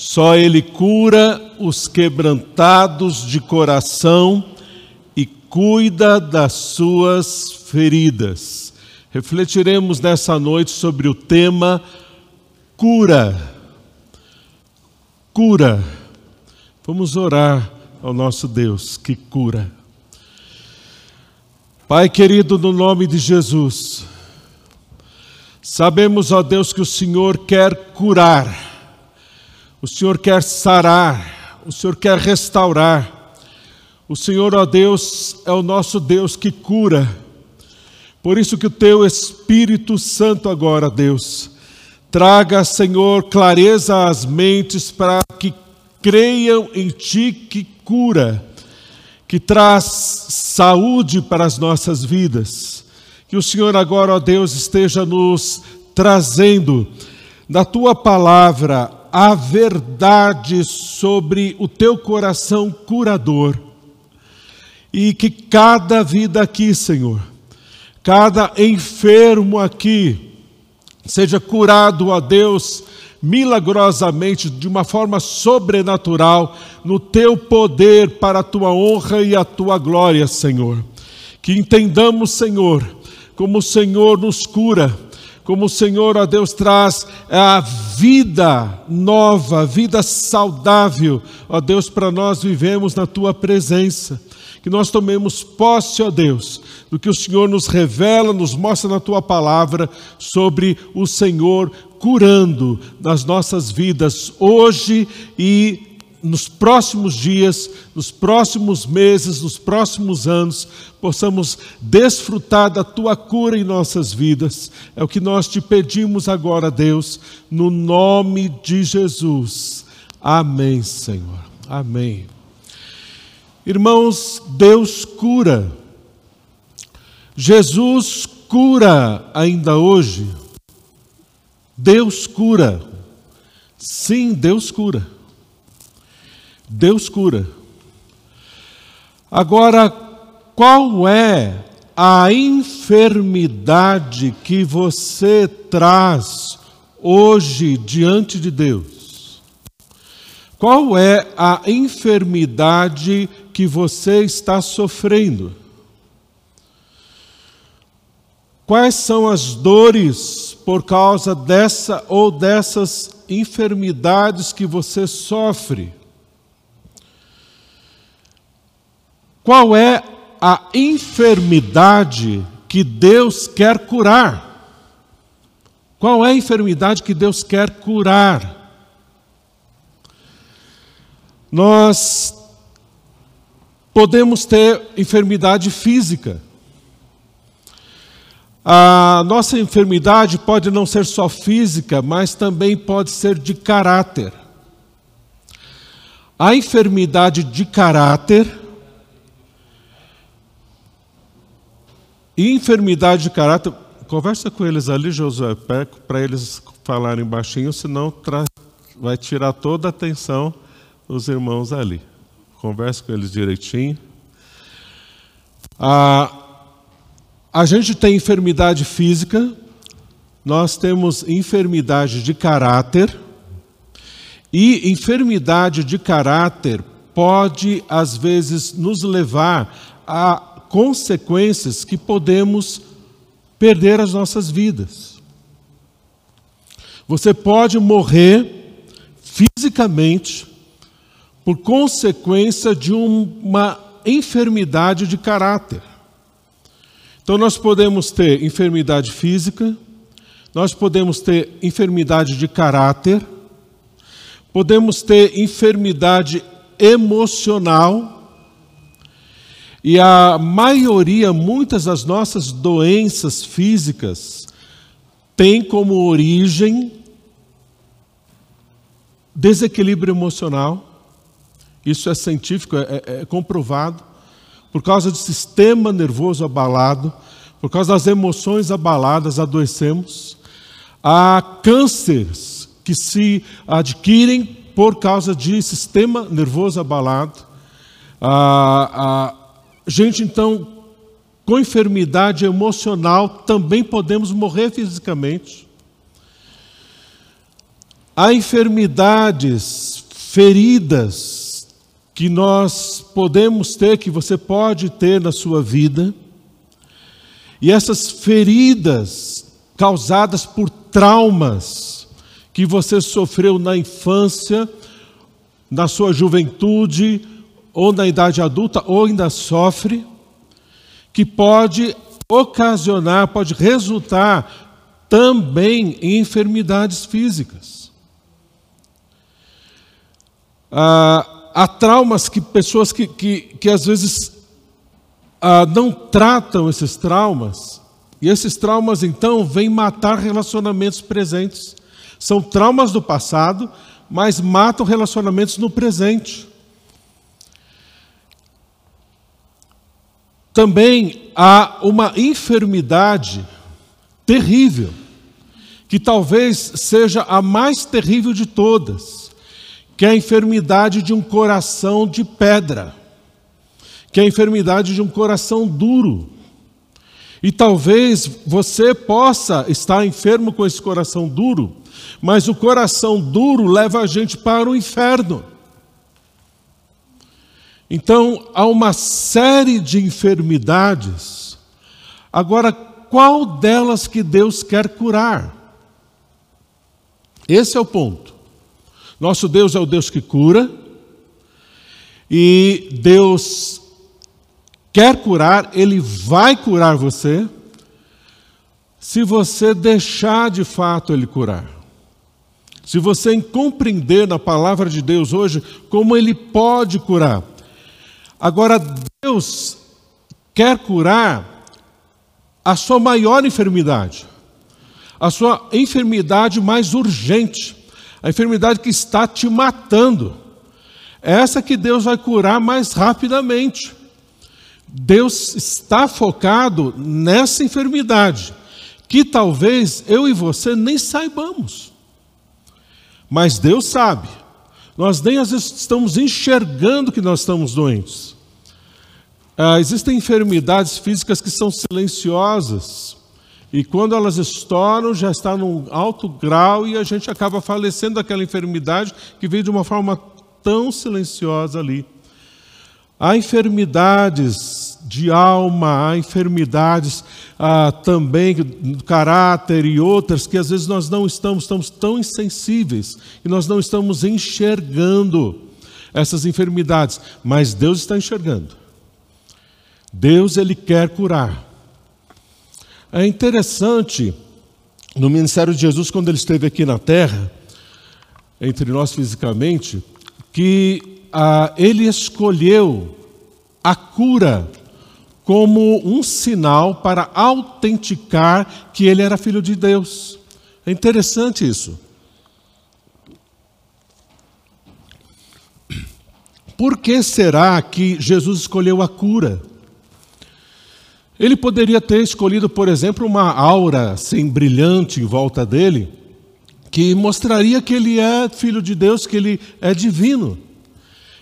Só Ele cura os quebrantados de coração e cuida das suas feridas. Refletiremos nessa noite sobre o tema cura. Cura. Vamos orar ao nosso Deus que cura. Pai querido, no nome de Jesus, sabemos, ó Deus, que o Senhor quer curar o Senhor quer sarar, o Senhor quer restaurar. O Senhor, ó Deus, é o nosso Deus que cura. Por isso que o teu Espírito Santo agora, Deus, traga, Senhor, clareza às mentes para que creiam em ti que cura, que traz saúde para as nossas vidas. Que o Senhor agora, ó Deus, esteja nos trazendo da tua palavra a verdade sobre o teu coração curador. E que cada vida aqui, Senhor, cada enfermo aqui, seja curado a Deus milagrosamente, de uma forma sobrenatural, no teu poder para a tua honra e a tua glória, Senhor. Que entendamos, Senhor, como o Senhor nos cura como o Senhor, ó Deus, traz a vida nova, vida saudável, ó Deus, para nós vivemos na tua presença. Que nós tomemos posse, ó Deus, do que o Senhor nos revela, nos mostra na tua palavra sobre o Senhor curando nas nossas vidas hoje e nos próximos dias, nos próximos meses, nos próximos anos, possamos desfrutar da tua cura em nossas vidas. É o que nós te pedimos agora, Deus, no nome de Jesus. Amém, Senhor. Amém. Irmãos, Deus cura. Jesus cura ainda hoje. Deus cura. Sim, Deus cura. Deus cura. Agora, qual é a enfermidade que você traz hoje diante de Deus? Qual é a enfermidade que você está sofrendo? Quais são as dores por causa dessa ou dessas enfermidades que você sofre? Qual é a enfermidade que Deus quer curar? Qual é a enfermidade que Deus quer curar? Nós podemos ter enfermidade física. A nossa enfermidade pode não ser só física, mas também pode ser de caráter. A enfermidade de caráter Enfermidade de caráter. Conversa com eles ali, Josué, para eles falarem baixinho, senão vai tirar toda a atenção dos irmãos ali. Conversa com eles direitinho. A, a gente tem enfermidade física, nós temos enfermidade de caráter, e enfermidade de caráter pode, às vezes, nos levar a consequências que podemos perder as nossas vidas. Você pode morrer fisicamente por consequência de uma enfermidade de caráter. Então, nós podemos ter enfermidade física, nós podemos ter enfermidade de caráter, podemos ter enfermidade emocional, e a maioria, muitas das nossas doenças físicas, tem como origem desequilíbrio emocional. Isso é científico, é, é, é comprovado. Por causa do sistema nervoso abalado, por causa das emoções abaladas, adoecemos. Há cânceres que se adquirem por causa de sistema nervoso abalado. Ah, Gente, então, com enfermidade emocional também podemos morrer fisicamente. há enfermidades, feridas que nós podemos ter, que você pode ter na sua vida, e essas feridas causadas por traumas que você sofreu na infância, na sua juventude, ou na idade adulta, ou ainda sofre, que pode ocasionar, pode resultar também em enfermidades físicas. Ah, há traumas que pessoas que, que, que às vezes ah, não tratam esses traumas, e esses traumas então vêm matar relacionamentos presentes. São traumas do passado, mas matam relacionamentos no presente. Também há uma enfermidade terrível, que talvez seja a mais terrível de todas, que é a enfermidade de um coração de pedra, que é a enfermidade de um coração duro. E talvez você possa estar enfermo com esse coração duro, mas o coração duro leva a gente para o inferno. Então, há uma série de enfermidades. Agora, qual delas que Deus quer curar? Esse é o ponto. Nosso Deus é o Deus que cura, e Deus quer curar, Ele vai curar você, se você deixar de fato Ele curar. Se você compreender na palavra de Deus hoje como Ele pode curar. Agora, Deus quer curar a sua maior enfermidade, a sua enfermidade mais urgente, a enfermidade que está te matando. Essa que Deus vai curar mais rapidamente. Deus está focado nessa enfermidade, que talvez eu e você nem saibamos. Mas Deus sabe. Nós nem às vezes estamos enxergando que nós estamos doentes. Ah, existem enfermidades físicas que são silenciosas e quando elas estouram já está num alto grau e a gente acaba falecendo daquela enfermidade que veio de uma forma tão silenciosa ali. Há enfermidades de alma, há enfermidades ah, também caráter e outras que às vezes nós não estamos, estamos tão insensíveis e nós não estamos enxergando essas enfermidades, mas Deus está enxergando. Deus ele quer curar. É interessante no ministério de Jesus quando ele esteve aqui na terra, entre nós fisicamente, que ah, ele escolheu a cura como um sinal para autenticar que ele era filho de Deus. É interessante isso. Por que será que Jesus escolheu a cura? Ele poderia ter escolhido, por exemplo, uma aura sem brilhante em volta dele, que mostraria que ele é filho de Deus, que ele é divino.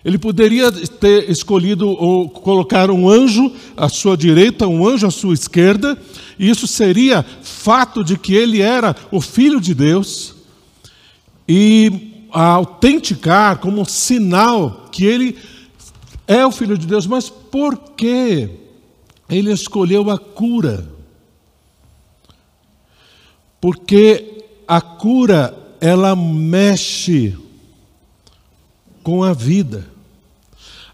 Ele poderia ter escolhido ou colocar um anjo à sua direita, um anjo à sua esquerda, e isso seria fato de que ele era o filho de Deus, e autenticar como sinal que ele é o filho de Deus. Mas por que ele escolheu a cura? Porque a cura ela mexe com a vida.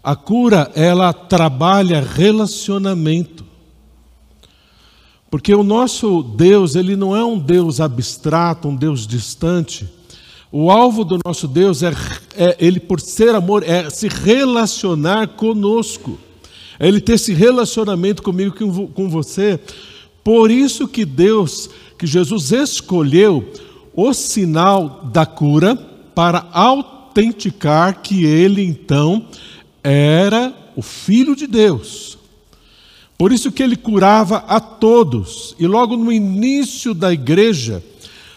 A cura, ela trabalha relacionamento. Porque o nosso Deus, ele não é um Deus abstrato, um Deus distante. O alvo do nosso Deus é, é ele, por ser amor, é se relacionar conosco. É ele ter esse relacionamento comigo, com, com você. Por isso que Deus, que Jesus escolheu o sinal da cura para autenticar que ele então era o Filho de Deus. Por isso que ele curava a todos. E logo no início da igreja,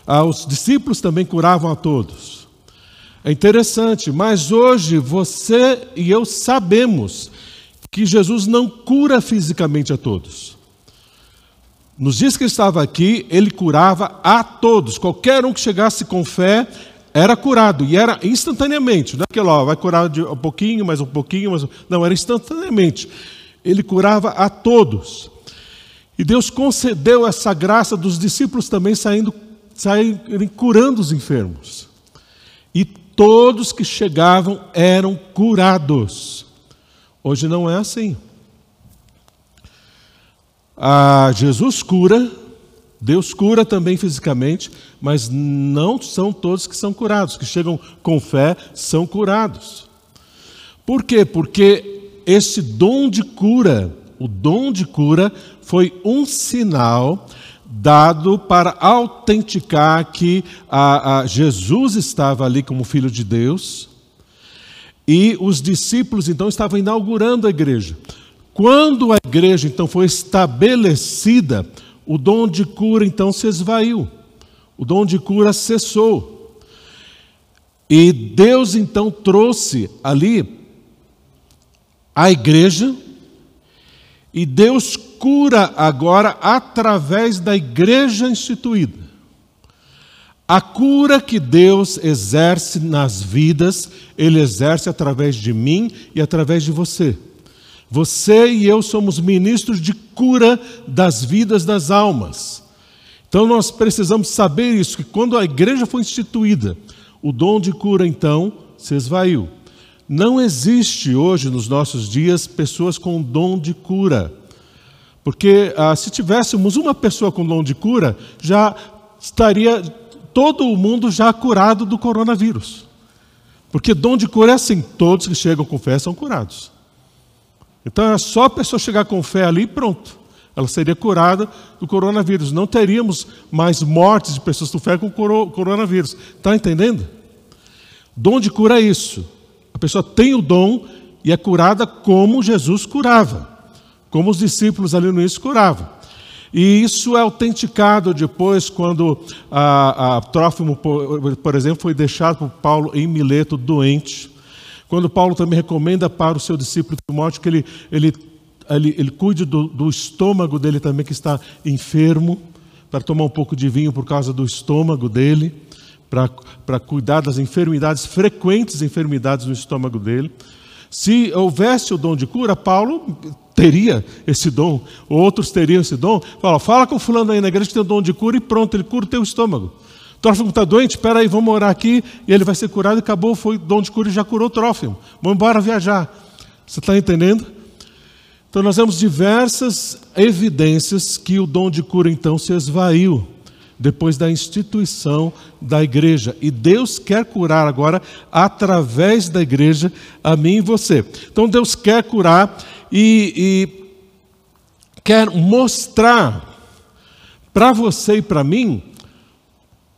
ah, os discípulos também curavam a todos. É interessante, mas hoje você e eu sabemos que Jesus não cura fisicamente a todos. Nos dias que ele estava aqui, ele curava a todos. Qualquer um que chegasse com fé, era curado e era instantaneamente, não é que ó, vai curar de um pouquinho, mais um pouquinho, mais um... não, era instantaneamente. Ele curava a todos. E Deus concedeu essa graça dos discípulos também saindo, saírem curando os enfermos. E todos que chegavam eram curados. Hoje não é assim. Ah, Jesus cura, Deus cura também fisicamente, mas não são todos que são curados. Que chegam com fé são curados. Por quê? Porque esse dom de cura, o dom de cura, foi um sinal dado para autenticar que a, a Jesus estava ali como Filho de Deus e os discípulos então estavam inaugurando a igreja. Quando a igreja então foi estabelecida, o dom de cura então se esvaiu, o dom de cura cessou. E Deus então trouxe ali a igreja, e Deus cura agora através da igreja instituída. A cura que Deus exerce nas vidas, Ele exerce através de mim e através de você. Você e eu somos ministros de cura das vidas das almas. Então nós precisamos saber isso, que quando a igreja foi instituída, o dom de cura então se esvaiu. Não existe hoje nos nossos dias pessoas com dom de cura. Porque ah, se tivéssemos uma pessoa com dom de cura, já estaria todo o mundo já curado do coronavírus. Porque dom de cura é assim: todos que chegam com fé são curados. Então é só a pessoa chegar com fé ali e pronto. Ela seria curada do coronavírus. Não teríamos mais mortes de pessoas com fé com coronavírus. Está entendendo? Dom de cura é isso. A pessoa tem o dom e é curada como Jesus curava, como os discípulos ali no início curavam. E isso é autenticado depois quando a, a Trófimo, por, por exemplo, foi deixado por Paulo em Mileto doente. Quando Paulo também recomenda para o seu discípulo Timóteo que ele, ele, ele, ele cuide do, do estômago dele também, que está enfermo, para tomar um pouco de vinho por causa do estômago dele, para cuidar das enfermidades, frequentes enfermidades no estômago dele. Se houvesse o dom de cura, Paulo teria esse dom, outros teriam esse dom. Fala, fala com fulano aí na igreja que tem o dom de cura e pronto, ele cura o teu estômago. Trófimo está doente? Espera aí, vamos orar aqui e ele vai ser curado. E acabou, foi dom de cura e já curou o Trófimo. Vamos embora viajar. Você está entendendo? Então nós vemos diversas evidências que o dom de cura então se esvaiu depois da instituição da igreja. E Deus quer curar agora através da igreja a mim e você. Então Deus quer curar e, e quer mostrar para você e para mim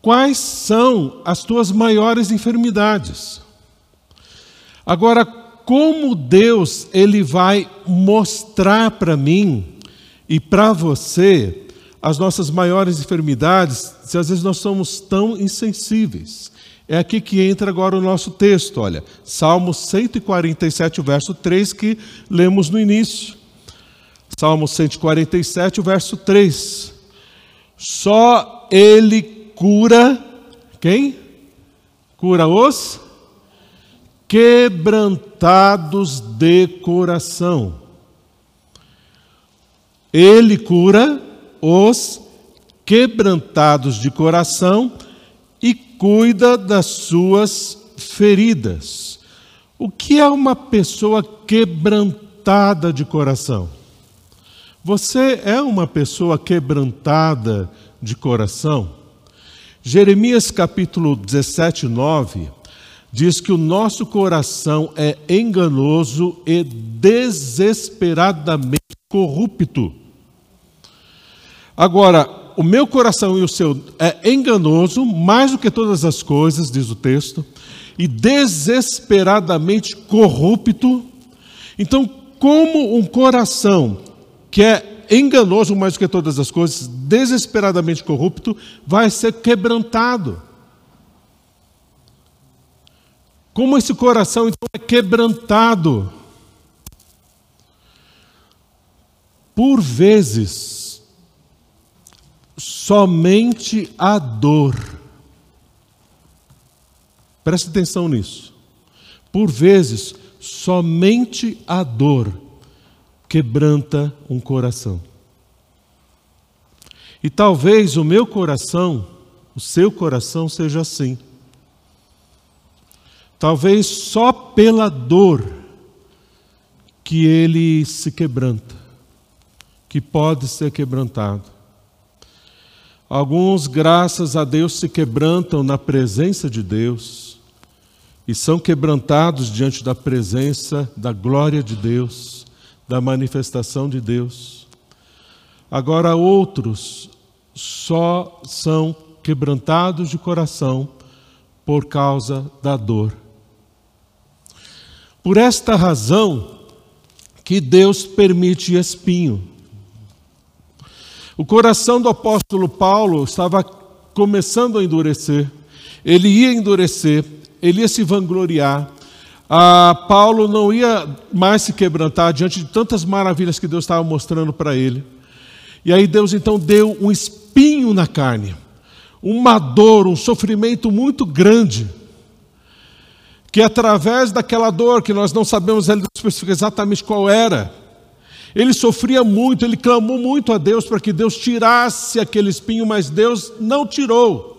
Quais são as tuas maiores enfermidades? Agora, como Deus ele vai mostrar para mim e para você as nossas maiores enfermidades, se às vezes nós somos tão insensíveis? É aqui que entra agora o nosso texto, olha, Salmo 147, o verso 3 que lemos no início. Salmo 147, o verso 3. Só ele cura quem? Cura os quebrantados de coração. Ele cura os quebrantados de coração e cuida das suas feridas. O que é uma pessoa quebrantada de coração? Você é uma pessoa quebrantada de coração? Jeremias capítulo 17, 9 diz que o nosso coração é enganoso e desesperadamente corrupto. Agora, o meu coração e o seu é enganoso mais do que todas as coisas, diz o texto, e desesperadamente corrupto. Então, como um coração que é enganoso mais do que todas as coisas, desesperadamente corrupto, vai ser quebrantado. Como esse coração então é quebrantado? Por vezes, somente a dor Preste atenção nisso. Por vezes, somente a dor quebranta um coração. E talvez o meu coração, o seu coração seja assim. Talvez só pela dor que ele se quebranta, que pode ser quebrantado. Alguns, graças a Deus, se quebrantam na presença de Deus e são quebrantados diante da presença da glória de Deus, da manifestação de Deus. Agora, outros só são quebrantados de coração por causa da dor. Por esta razão que Deus permite espinho. O coração do apóstolo Paulo estava começando a endurecer, ele ia endurecer, ele ia se vangloriar. Ah, Paulo não ia mais se quebrantar diante de tantas maravilhas que Deus estava mostrando para ele. E aí Deus então deu um espinho na carne, uma dor, um sofrimento muito grande, que através daquela dor, que nós não sabemos exatamente qual era, ele sofria muito, ele clamou muito a Deus para que Deus tirasse aquele espinho, mas Deus não tirou.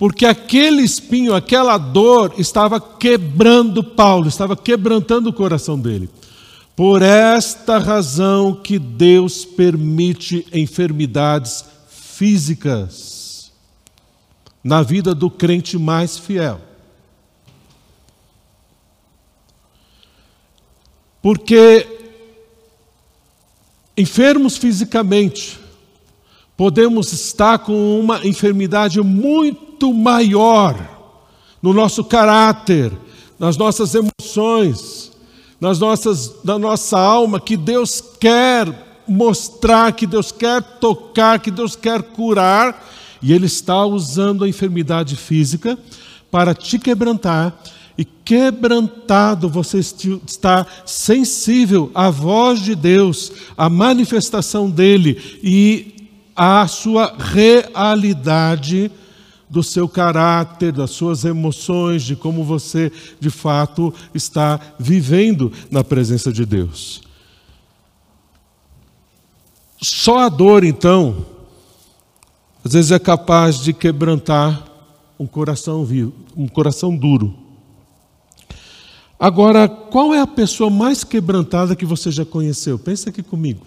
Porque aquele espinho, aquela dor estava quebrando Paulo, estava quebrantando o coração dele. Por esta razão que Deus permite enfermidades físicas na vida do crente mais fiel. Porque enfermos fisicamente, podemos estar com uma enfermidade muito maior no nosso caráter, nas nossas emoções, nas nossas, na nossa alma que Deus quer mostrar, que Deus quer tocar, que Deus quer curar, e Ele está usando a enfermidade física para te quebrantar, e quebrantado você está sensível à voz de Deus, à manifestação dEle e à sua realidade do seu caráter, das suas emoções, de como você de fato está vivendo na presença de Deus. Só a dor, então, às vezes é capaz de quebrantar um coração vivo, um coração duro. Agora, qual é a pessoa mais quebrantada que você já conheceu? Pensa aqui comigo.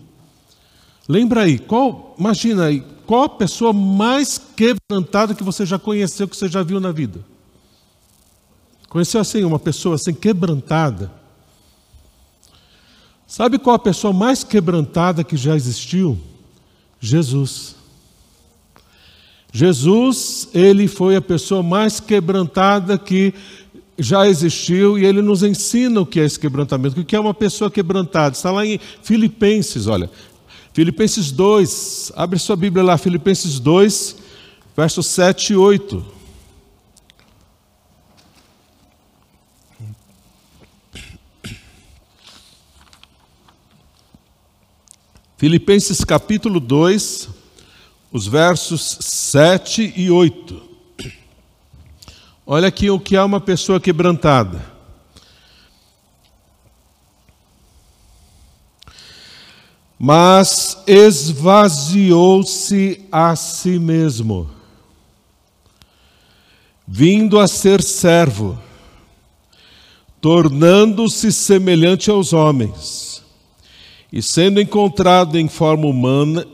Lembra aí, qual, imagina aí, qual a pessoa mais quebrantada que você já conheceu, que você já viu na vida? Conheceu assim uma pessoa assim quebrantada? Sabe qual a pessoa mais quebrantada que já existiu? Jesus. Jesus, ele foi a pessoa mais quebrantada que já existiu e ele nos ensina o que é esse quebrantamento, o que é uma pessoa quebrantada. Está lá em Filipenses, olha, Filipenses 2, abre sua Bíblia lá, Filipenses 2, versos 7 e 8. Filipenses capítulo 2, os versos 7 e 8. Olha aqui o que é uma pessoa quebrantada. Mas esvaziou-se a si mesmo, vindo a ser servo, tornando-se semelhante aos homens, e sendo encontrado em forma humana,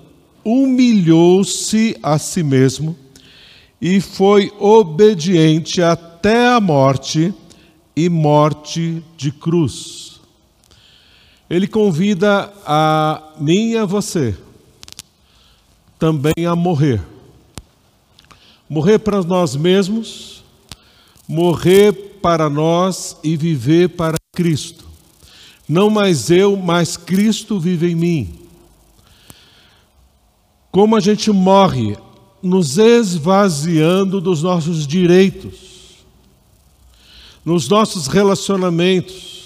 humilhou-se a si mesmo e foi obediente até a morte e morte de cruz ele convida a mim e a você também a morrer. Morrer para nós mesmos, morrer para nós e viver para Cristo. Não mais eu, mas Cristo vive em mim. Como a gente morre nos esvaziando dos nossos direitos, nos nossos relacionamentos,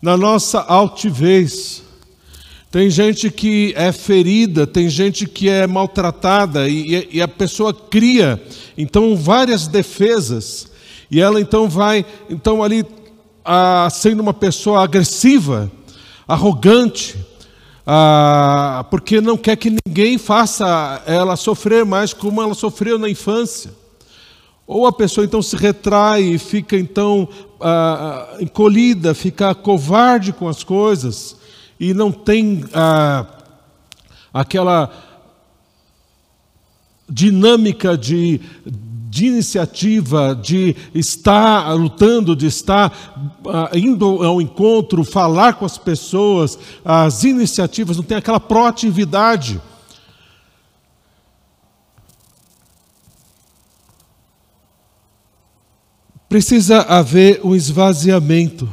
na nossa altivez, Tem gente que é ferida, tem gente que é maltratada e, e a pessoa cria então várias defesas e ela então vai então ali ah, sendo uma pessoa agressiva, arrogante, ah, porque não quer que ninguém faça ela sofrer mais como ela sofreu na infância. Ou a pessoa então se retrai e fica então ah, encolhida, fica covarde com as coisas e não tem ah, aquela dinâmica de, de iniciativa, de estar lutando, de estar uh, indo ao encontro, falar com as pessoas, as iniciativas, não tem aquela proatividade. Precisa haver um esvaziamento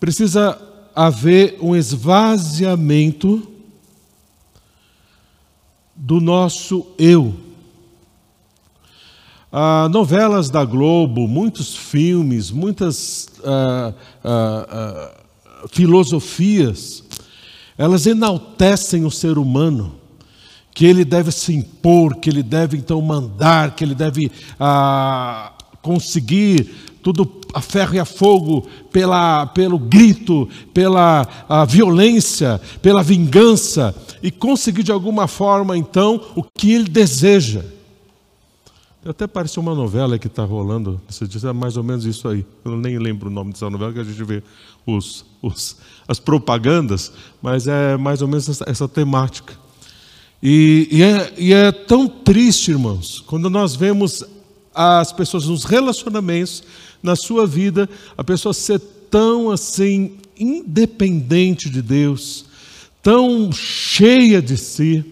precisa haver um esvaziamento do nosso eu. Ah, novelas da Globo, muitos filmes, muitas ah, ah, ah, filosofias, elas enaltecem o ser humano, que ele deve se impor, que ele deve então mandar, que ele deve ah, conseguir tudo a ferro e a fogo, pela, pelo grito, pela violência, pela vingança, e conseguir de alguma forma, então, o que ele deseja. Até parece uma novela que está rolando, você diz, é mais ou menos isso aí. Eu nem lembro o nome dessa novela, que a gente vê os, os, as propagandas, mas é mais ou menos essa, essa temática. E, e, é, e é tão triste, irmãos, quando nós vemos as pessoas nos relacionamentos na sua vida, a pessoa ser tão assim independente de Deus, tão cheia de si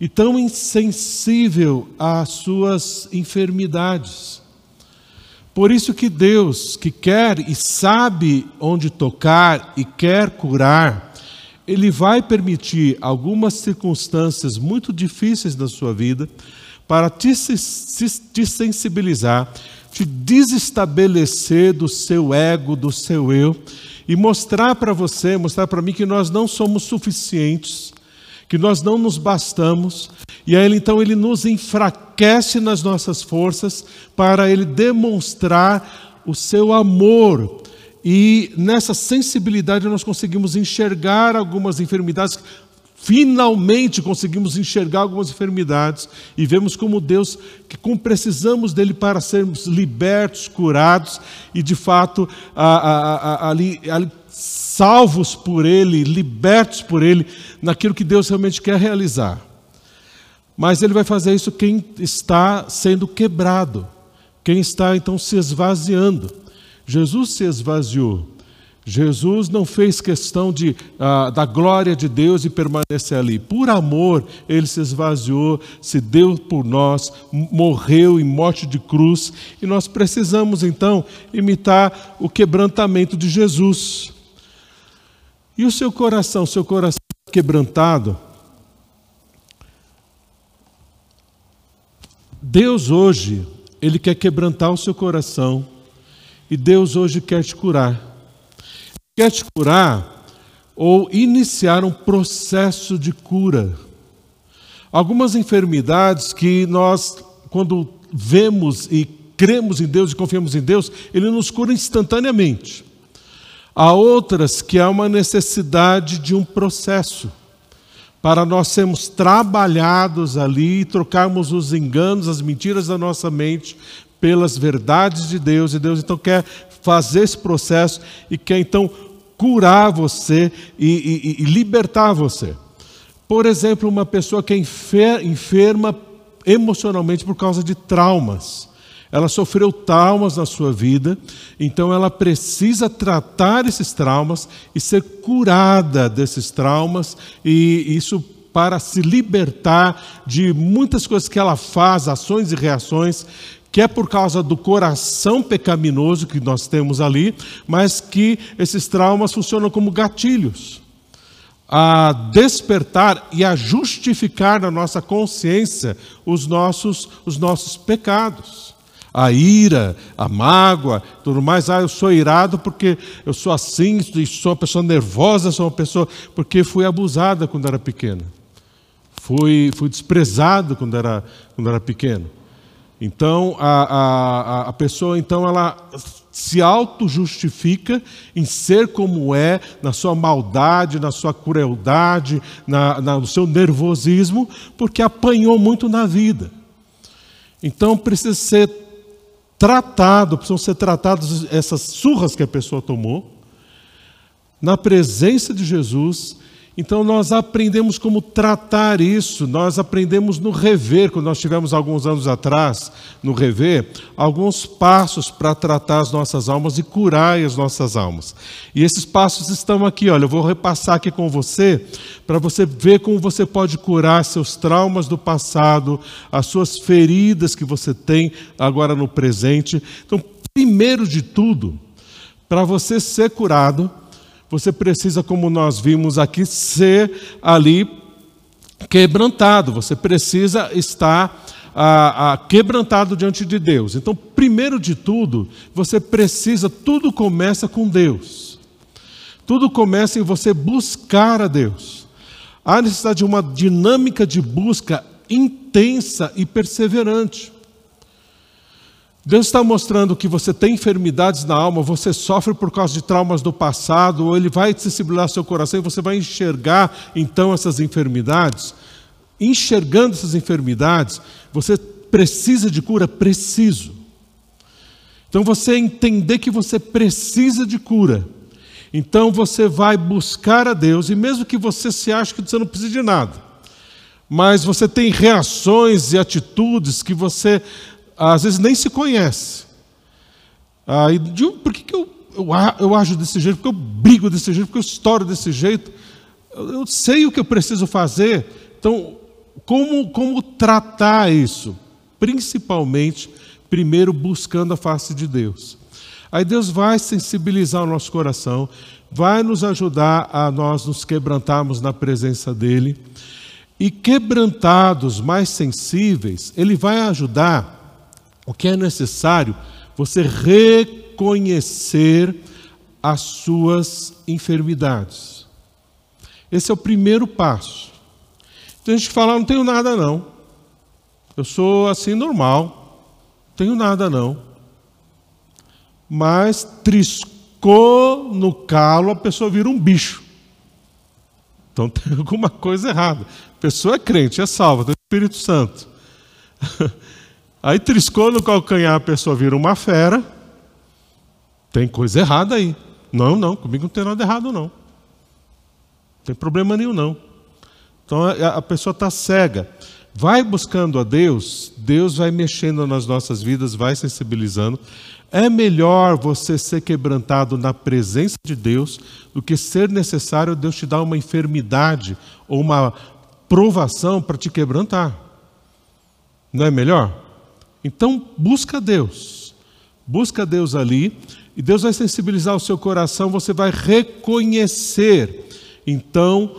e tão insensível às suas enfermidades. Por isso que Deus, que quer e sabe onde tocar e quer curar, ele vai permitir algumas circunstâncias muito difíceis na sua vida para te, te sensibilizar te desestabelecer do seu ego, do seu eu, e mostrar para você, mostrar para mim que nós não somos suficientes, que nós não nos bastamos, e aí então ele nos enfraquece nas nossas forças para ele demonstrar o seu amor. E nessa sensibilidade nós conseguimos enxergar algumas enfermidades Finalmente conseguimos enxergar algumas enfermidades e vemos como Deus, que como precisamos dele para sermos libertos, curados e de fato ali, ali salvos por Ele, libertos por Ele, naquilo que Deus realmente quer realizar. Mas Ele vai fazer isso quem está sendo quebrado, quem está então se esvaziando. Jesus se esvaziou. Jesus não fez questão de, ah, da glória de Deus e permanecer ali. Por amor, ele se esvaziou, se deu por nós, morreu em morte de cruz. E nós precisamos então imitar o quebrantamento de Jesus. E o seu coração, seu coração quebrantado? Deus hoje, Ele quer quebrantar o seu coração. E Deus hoje quer te curar quer te curar ou iniciar um processo de cura. Algumas enfermidades que nós, quando vemos e cremos em Deus e confiamos em Deus, Ele nos cura instantaneamente. Há outras que há uma necessidade de um processo para nós sermos trabalhados ali, trocarmos os enganos, as mentiras da nossa mente pelas verdades de Deus, e Deus então quer fazer esse processo e quer então curar você e, e, e libertar você. Por exemplo, uma pessoa que é enferma emocionalmente por causa de traumas. Ela sofreu traumas na sua vida, então ela precisa tratar esses traumas e ser curada desses traumas, e isso para se libertar de muitas coisas que ela faz, ações e reações que é por causa do coração pecaminoso que nós temos ali, mas que esses traumas funcionam como gatilhos a despertar e a justificar na nossa consciência os nossos, os nossos pecados. a ira, a mágoa, tudo mais. Ah, eu sou irado porque eu sou assim, sou uma pessoa nervosa, sou uma pessoa porque fui abusada quando era pequena. Fui, fui desprezado quando era, quando era pequeno. Então, a, a, a pessoa, então, ela se auto-justifica em ser como é, na sua maldade, na sua crueldade, na, na, no seu nervosismo, porque apanhou muito na vida. Então, precisa ser tratado, precisam ser tratadas essas surras que a pessoa tomou, na presença de Jesus então nós aprendemos como tratar isso, nós aprendemos no rever, quando nós tivemos alguns anos atrás, no rever, alguns passos para tratar as nossas almas e curar as nossas almas. E esses passos estão aqui, olha, eu vou repassar aqui com você, para você ver como você pode curar seus traumas do passado, as suas feridas que você tem agora no presente. Então, primeiro de tudo, para você ser curado, você precisa, como nós vimos aqui, ser ali quebrantado. Você precisa estar ah, ah, quebrantado diante de Deus. Então, primeiro de tudo, você precisa, tudo começa com Deus. Tudo começa em você buscar a Deus. Há necessidade de uma dinâmica de busca intensa e perseverante. Deus está mostrando que você tem enfermidades na alma, você sofre por causa de traumas do passado, ou Ele vai sensibilizar seu coração e você vai enxergar então essas enfermidades. Enxergando essas enfermidades, você precisa de cura? Preciso. Então você entender que você precisa de cura. Então você vai buscar a Deus, e mesmo que você se ache que você não precisa de nada, mas você tem reações e atitudes que você às vezes nem se conhece. Ah, e de, por que, que eu, eu, eu ajo desse jeito? Porque eu brigo desse jeito? Porque eu estouro desse jeito? Eu, eu sei o que eu preciso fazer. Então, como, como tratar isso? Principalmente, primeiro buscando a face de Deus. Aí Deus vai sensibilizar o nosso coração, vai nos ajudar a nós nos quebrantarmos na presença dEle. E quebrantados, mais sensíveis, Ele vai ajudar o que é necessário? Você reconhecer as suas enfermidades. Esse é o primeiro passo. Tem gente que fala, não tenho nada não. Eu sou assim normal. Não tenho nada não. Mas triscou no calo, a pessoa vira um bicho. Então tem alguma coisa errada. A pessoa é crente, é salva, tem o Espírito Santo. Aí triscou no calcanhar, a pessoa vira uma fera. Tem coisa errada aí. Não, não, comigo não tem nada errado, não. Não tem problema nenhum, não. Então a pessoa está cega. Vai buscando a Deus, Deus vai mexendo nas nossas vidas, vai sensibilizando. É melhor você ser quebrantado na presença de Deus do que ser necessário Deus te dar uma enfermidade ou uma provação para te quebrantar. Não é melhor? Então, busca Deus. Busca Deus ali, e Deus vai sensibilizar o seu coração, você vai reconhecer, então,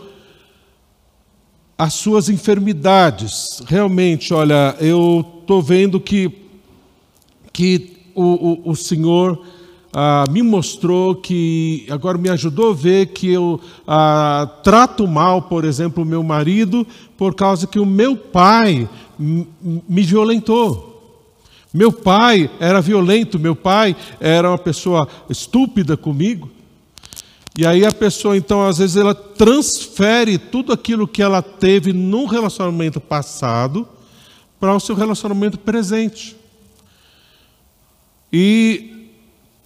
as suas enfermidades. Realmente, olha, eu estou vendo que, que o, o, o Senhor ah, me mostrou que, agora me ajudou a ver que eu ah, trato mal, por exemplo, o meu marido, por causa que o meu pai me violentou. Meu pai era violento, meu pai era uma pessoa estúpida comigo. E aí a pessoa, então, às vezes, ela transfere tudo aquilo que ela teve num relacionamento passado para o seu relacionamento presente. E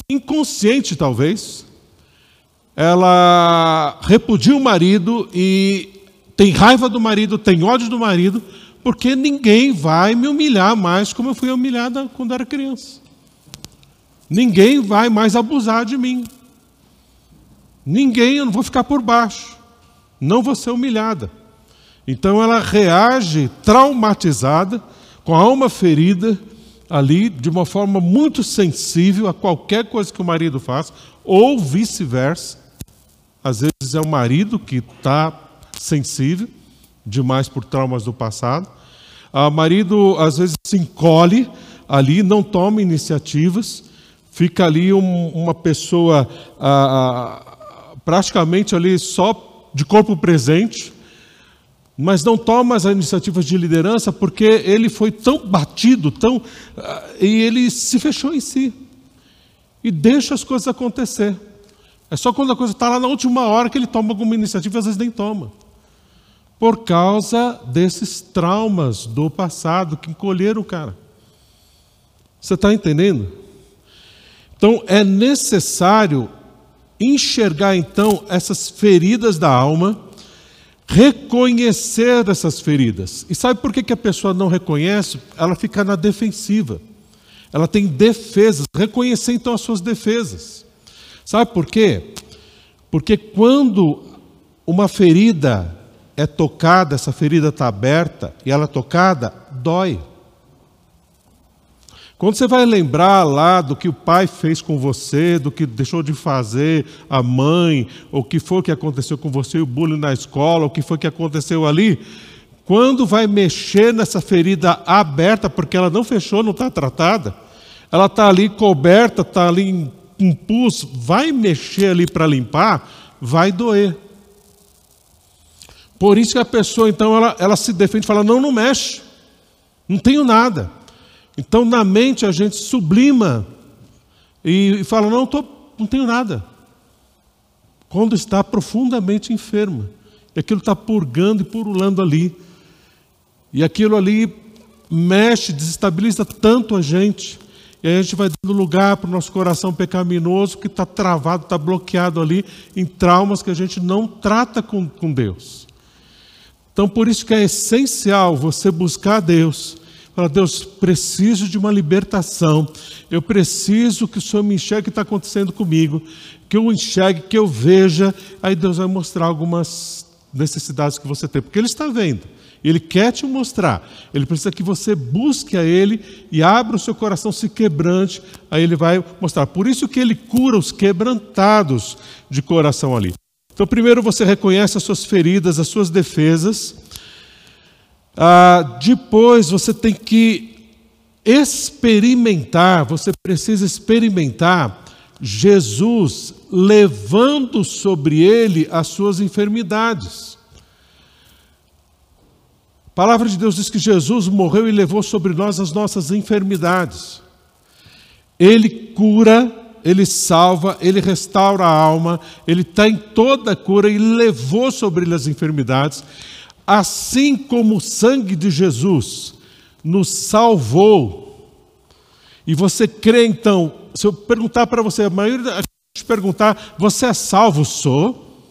inconsciente, talvez, ela repudia o marido e tem raiva do marido, tem ódio do marido, porque ninguém vai me humilhar mais como eu fui humilhada quando era criança. Ninguém vai mais abusar de mim. Ninguém, eu não vou ficar por baixo. Não vou ser humilhada. Então ela reage traumatizada, com a alma ferida, ali, de uma forma muito sensível a qualquer coisa que o marido faz, ou vice-versa. Às vezes é o marido que está sensível demais por traumas do passado. O marido às vezes se encolhe, ali, não toma iniciativas, fica ali um, uma pessoa praticamente ali só de corpo presente, mas não toma as iniciativas de liderança porque ele foi tão batido, tão e ele se fechou em si e deixa as coisas acontecer. É só quando a coisa está lá na última hora que ele toma alguma iniciativa, às vezes nem toma. Por causa desses traumas do passado que encolheram o cara. Você está entendendo? Então é necessário enxergar então essas feridas da alma, reconhecer essas feridas. E sabe por que, que a pessoa não reconhece? Ela fica na defensiva. Ela tem defesas. Reconhecer então as suas defesas. Sabe por quê? Porque quando uma ferida é tocada, essa ferida está aberta e ela é tocada, dói. Quando você vai lembrar lá do que o pai fez com você, do que deixou de fazer a mãe, o que foi que aconteceu com você, o bullying na escola, o que foi que aconteceu ali, quando vai mexer nessa ferida aberta, porque ela não fechou, não está tratada, ela está ali coberta, está ali em pus, vai mexer ali para limpar, vai doer. Por isso que a pessoa, então, ela, ela se defende e fala: não, não mexe, não tenho nada. Então, na mente, a gente sublima e, e fala: não, tô, não tenho nada. Quando está profundamente enferma. E aquilo está purgando e purulando ali. E aquilo ali mexe, desestabiliza tanto a gente. E aí a gente vai dando lugar para o nosso coração pecaminoso que está travado, está bloqueado ali em traumas que a gente não trata com, com Deus. Então, por isso que é essencial você buscar Deus. Falar, Deus, preciso de uma libertação. Eu preciso que o Senhor me enxergue o que está acontecendo comigo. Que eu enxergue, que eu veja. Aí Deus vai mostrar algumas necessidades que você tem. Porque Ele está vendo. Ele quer te mostrar. Ele precisa que você busque a Ele e abra o seu coração, se quebrante. Aí Ele vai mostrar. Por isso que Ele cura os quebrantados de coração ali. Então, primeiro você reconhece as suas feridas, as suas defesas. Ah, depois você tem que experimentar, você precisa experimentar Jesus levando sobre ele as suas enfermidades. A palavra de Deus diz que Jesus morreu e levou sobre nós as nossas enfermidades. Ele cura, ele salva, ele restaura a alma, ele tem toda a cura e levou sobre ele as enfermidades, assim como o sangue de Jesus nos salvou. E você crê então, se eu perguntar para você, a maioria te perguntar, você é salvo? Sou.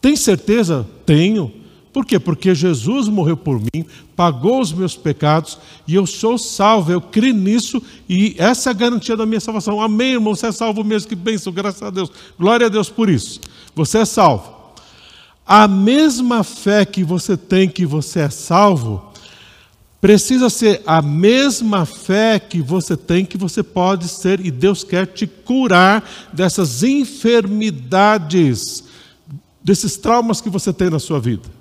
Tem certeza? Tenho. Por quê? Porque Jesus morreu por mim, pagou os meus pecados e eu sou salvo. Eu creio nisso e essa é a garantia da minha salvação. Amém, irmão? Você é salvo mesmo, que bênção, graças a Deus. Glória a Deus por isso. Você é salvo. A mesma fé que você tem que você é salvo, precisa ser a mesma fé que você tem que você pode ser e Deus quer te curar dessas enfermidades, desses traumas que você tem na sua vida.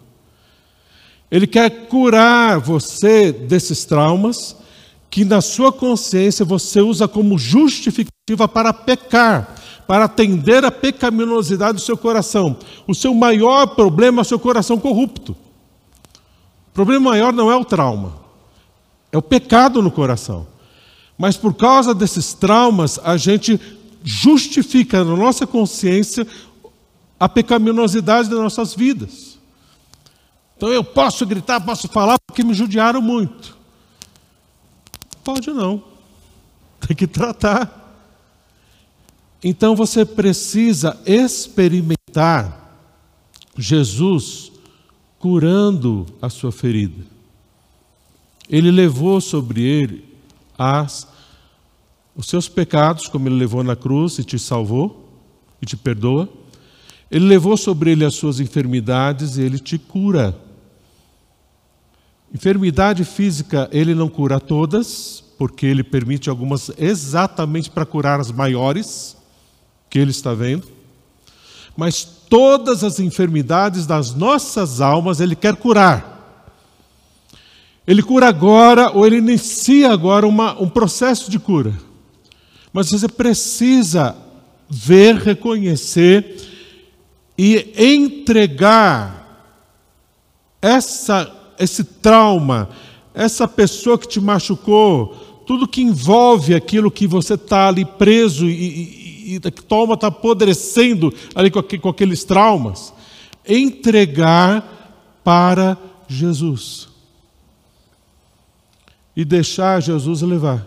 Ele quer curar você desses traumas que na sua consciência você usa como justificativa para pecar, para atender a pecaminosidade do seu coração. O seu maior problema é o seu coração corrupto. O problema maior não é o trauma, é o pecado no coração. Mas por causa desses traumas, a gente justifica na nossa consciência a pecaminosidade das nossas vidas. Então eu posso gritar, posso falar porque me judiaram muito. Pode não. Tem que tratar. Então você precisa experimentar Jesus curando a sua ferida. Ele levou sobre ele as, os seus pecados, como ele levou na cruz e te salvou e te perdoa. Ele levou sobre ele as suas enfermidades e ele te cura. Enfermidade física ele não cura todas, porque ele permite algumas exatamente para curar as maiores que ele está vendo. Mas todas as enfermidades das nossas almas ele quer curar. Ele cura agora, ou ele inicia agora uma, um processo de cura. Mas você precisa ver, reconhecer e entregar essa, esse trauma, essa pessoa que te machucou, tudo que envolve aquilo que você está ali preso e, e, e que toma está apodrecendo ali com, com aqueles traumas, entregar para Jesus e deixar Jesus levar.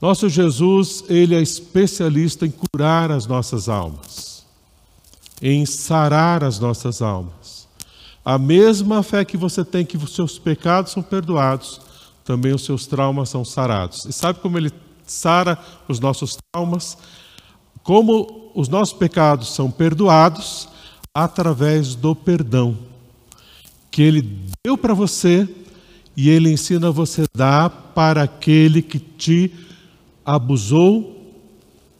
Nosso Jesus, ele é especialista em curar as nossas almas, em sarar as nossas almas. A mesma fé que você tem que os seus pecados são perdoados, também os seus traumas são sarados. E sabe como ele sara os nossos traumas? Como os nossos pecados são perdoados através do perdão que ele deu para você e ele ensina você a dar para aquele que te abusou,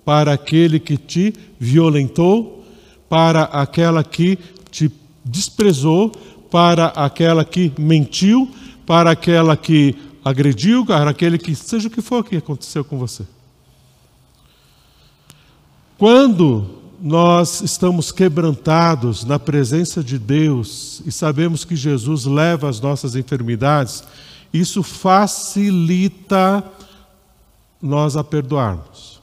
para aquele que te violentou, para aquela que te desprezou, para aquela que mentiu, para aquela que agrediu, para aquele que seja o que for que aconteceu com você. Quando nós estamos quebrantados na presença de Deus e sabemos que Jesus leva as nossas enfermidades, isso facilita nós a perdoarmos.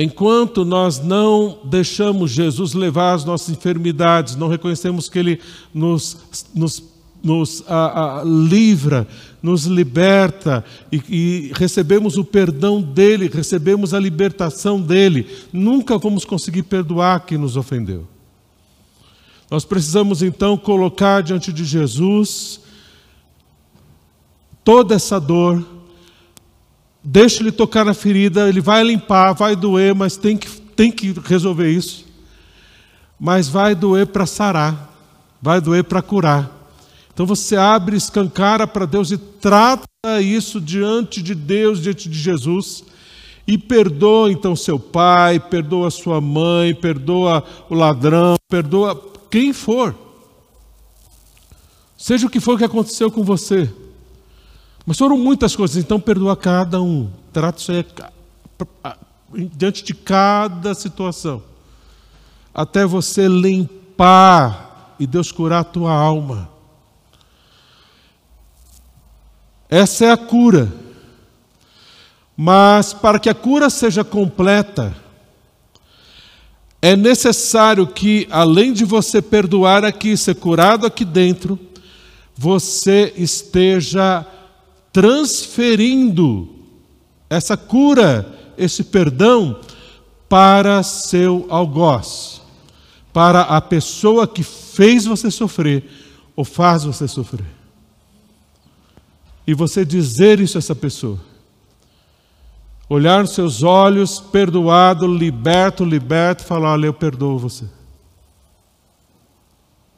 Enquanto nós não deixamos Jesus levar as nossas enfermidades, não reconhecemos que Ele nos, nos nos a, a, livra, nos liberta e, e, recebemos o perdão dele, recebemos a libertação dele, nunca vamos conseguir perdoar quem nos ofendeu. Nós precisamos então colocar diante de Jesus toda essa dor, deixa ele tocar na ferida, ele vai limpar, vai doer, mas tem que, tem que resolver isso. Mas vai doer para sarar, vai doer para curar. Então você abre, escancara para Deus e trata isso diante de Deus, diante de Jesus. E perdoa então seu pai, perdoa sua mãe, perdoa o ladrão, perdoa quem for. Seja o que for que aconteceu com você. Mas foram muitas coisas, então perdoa cada um. Trata isso aí diante de cada situação. Até você limpar e Deus curar a tua alma. Essa é a cura. Mas para que a cura seja completa, é necessário que, além de você perdoar aqui, ser curado aqui dentro, você esteja transferindo essa cura, esse perdão, para seu algoz, para a pessoa que fez você sofrer ou faz você sofrer e você dizer isso a essa pessoa. Olhar nos seus olhos, perdoado, liberto, liberto, falar: Olha, eu perdoo você.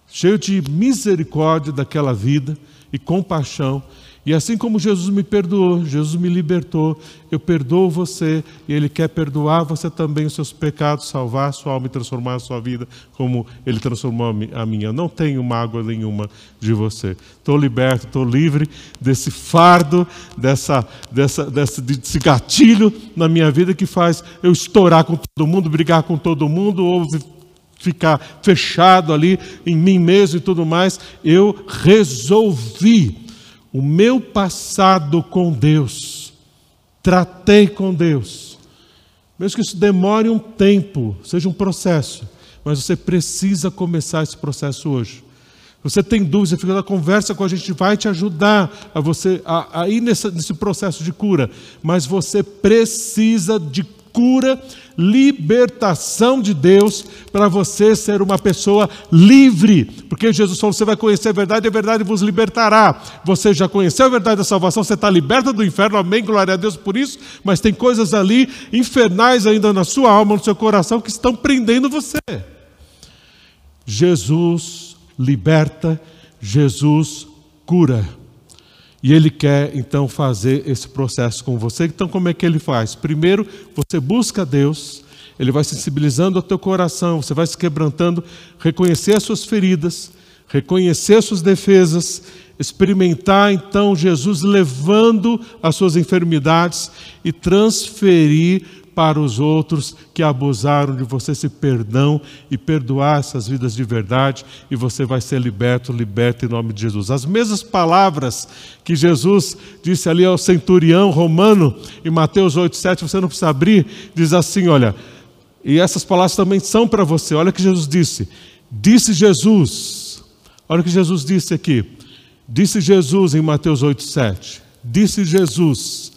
Cheio de misericórdia daquela vida e compaixão, e assim como Jesus me perdoou, Jesus me libertou, eu perdoo você e Ele quer perdoar você também os seus pecados, salvar a sua alma e transformar a sua vida como Ele transformou a minha. Não tenho mágoa nenhuma de você. Estou liberto, estou livre desse fardo, dessa, dessa, desse, desse gatilho na minha vida que faz eu estourar com todo mundo, brigar com todo mundo ou ficar fechado ali em mim mesmo e tudo mais. Eu resolvi o meu passado com Deus, tratei com Deus. Mesmo que isso demore um tempo, seja um processo, mas você precisa começar esse processo hoje. Você tem dúvida, fica na conversa com a gente, vai te ajudar a você a, a ir nesse, nesse processo de cura, mas você precisa de cura, libertação de Deus para você ser uma pessoa livre. Porque Jesus falou: você vai conhecer a verdade e a verdade vos libertará. Você já conheceu a verdade da salvação, você está liberta do inferno, amém, glória a Deus por isso. Mas tem coisas ali infernais ainda na sua alma, no seu coração, que estão prendendo você. Jesus liberta, Jesus cura. E ele quer então fazer esse processo com você. Então, como é que ele faz? Primeiro, você busca Deus, ele vai sensibilizando o teu coração, você vai se quebrantando, reconhecer as suas feridas, reconhecer suas defesas, experimentar então Jesus levando as suas enfermidades e transferir para os outros que abusaram de você esse perdão e perdoar essas vidas de verdade e você vai ser liberto, liberto em nome de Jesus. As mesmas palavras que Jesus disse ali ao centurião romano em Mateus 8:7, você não precisa abrir, diz assim, olha, e essas palavras também são para você. Olha o que Jesus disse. Disse Jesus. Olha o que Jesus disse aqui. Disse Jesus em Mateus 8:7. Disse Jesus: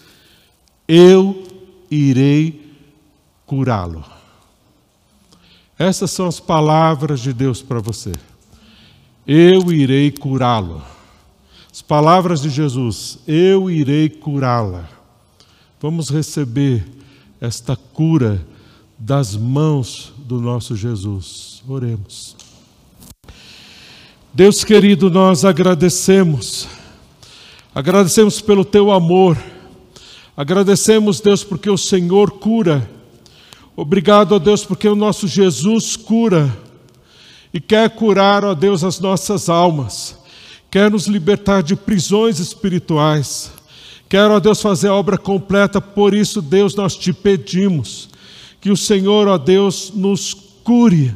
Eu irei curá-lo. Essas são as palavras de Deus para você. Eu irei curá-lo. As palavras de Jesus, eu irei curá-la. Vamos receber esta cura das mãos do nosso Jesus. Oremos. Deus querido, nós agradecemos. Agradecemos pelo teu amor. Agradecemos, Deus, porque o Senhor cura Obrigado, ó Deus, porque o nosso Jesus cura e quer curar, ó Deus, as nossas almas, quer nos libertar de prisões espirituais, quer, ó Deus, fazer a obra completa. Por isso, Deus, nós te pedimos que o Senhor, ó Deus, nos cure.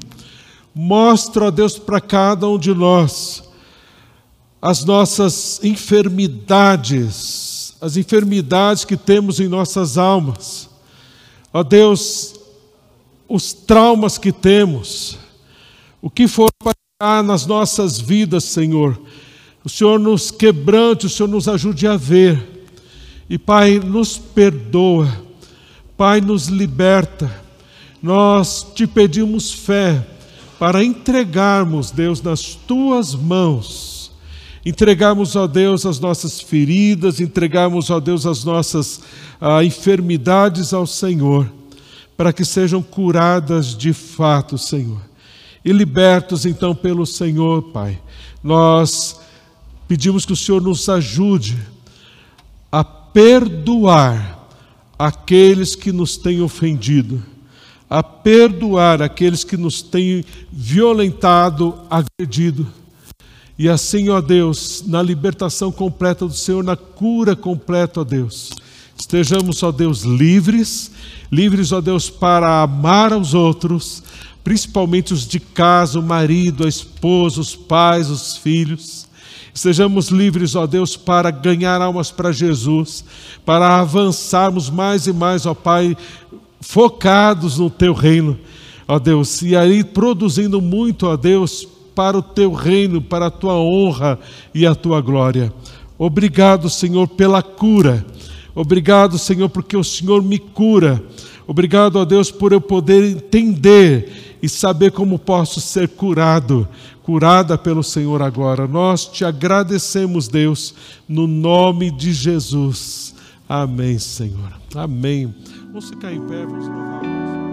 Mostra, ó Deus, para cada um de nós as nossas enfermidades, as enfermidades que temos em nossas almas. Ó Deus, os traumas que temos, o que for para nas nossas vidas, Senhor. O Senhor nos quebrante, o Senhor nos ajude a ver. E Pai, nos perdoa. Pai, nos liberta. Nós te pedimos fé para entregarmos, Deus, nas tuas mãos. Entregarmos, ó Deus, as nossas feridas, entregarmos, ó Deus, as nossas ah, enfermidades ao Senhor para que sejam curadas de fato, Senhor. E libertos então pelo Senhor, Pai. Nós pedimos que o Senhor nos ajude a perdoar aqueles que nos têm ofendido, a perdoar aqueles que nos têm violentado, agredido. E assim, ó Deus, na libertação completa do Senhor, na cura completa, ó Deus, estejamos, ó Deus, livres livres, ó Deus, para amar aos outros, principalmente os de casa, o marido, a esposa, os pais, os filhos. Sejamos livres, ó Deus, para ganhar almas para Jesus, para avançarmos mais e mais, ó Pai, focados no Teu reino, ó Deus, e aí produzindo muito, ó Deus, para o Teu reino, para a Tua honra e a Tua glória. Obrigado, Senhor, pela cura Obrigado, Senhor, porque o Senhor me cura. Obrigado, ó Deus, por eu poder entender e saber como posso ser curado, curada pelo Senhor agora. Nós te agradecemos, Deus, no nome de Jesus. Amém, Senhor. Amém. Vamos ficar em pé, vamos louvar.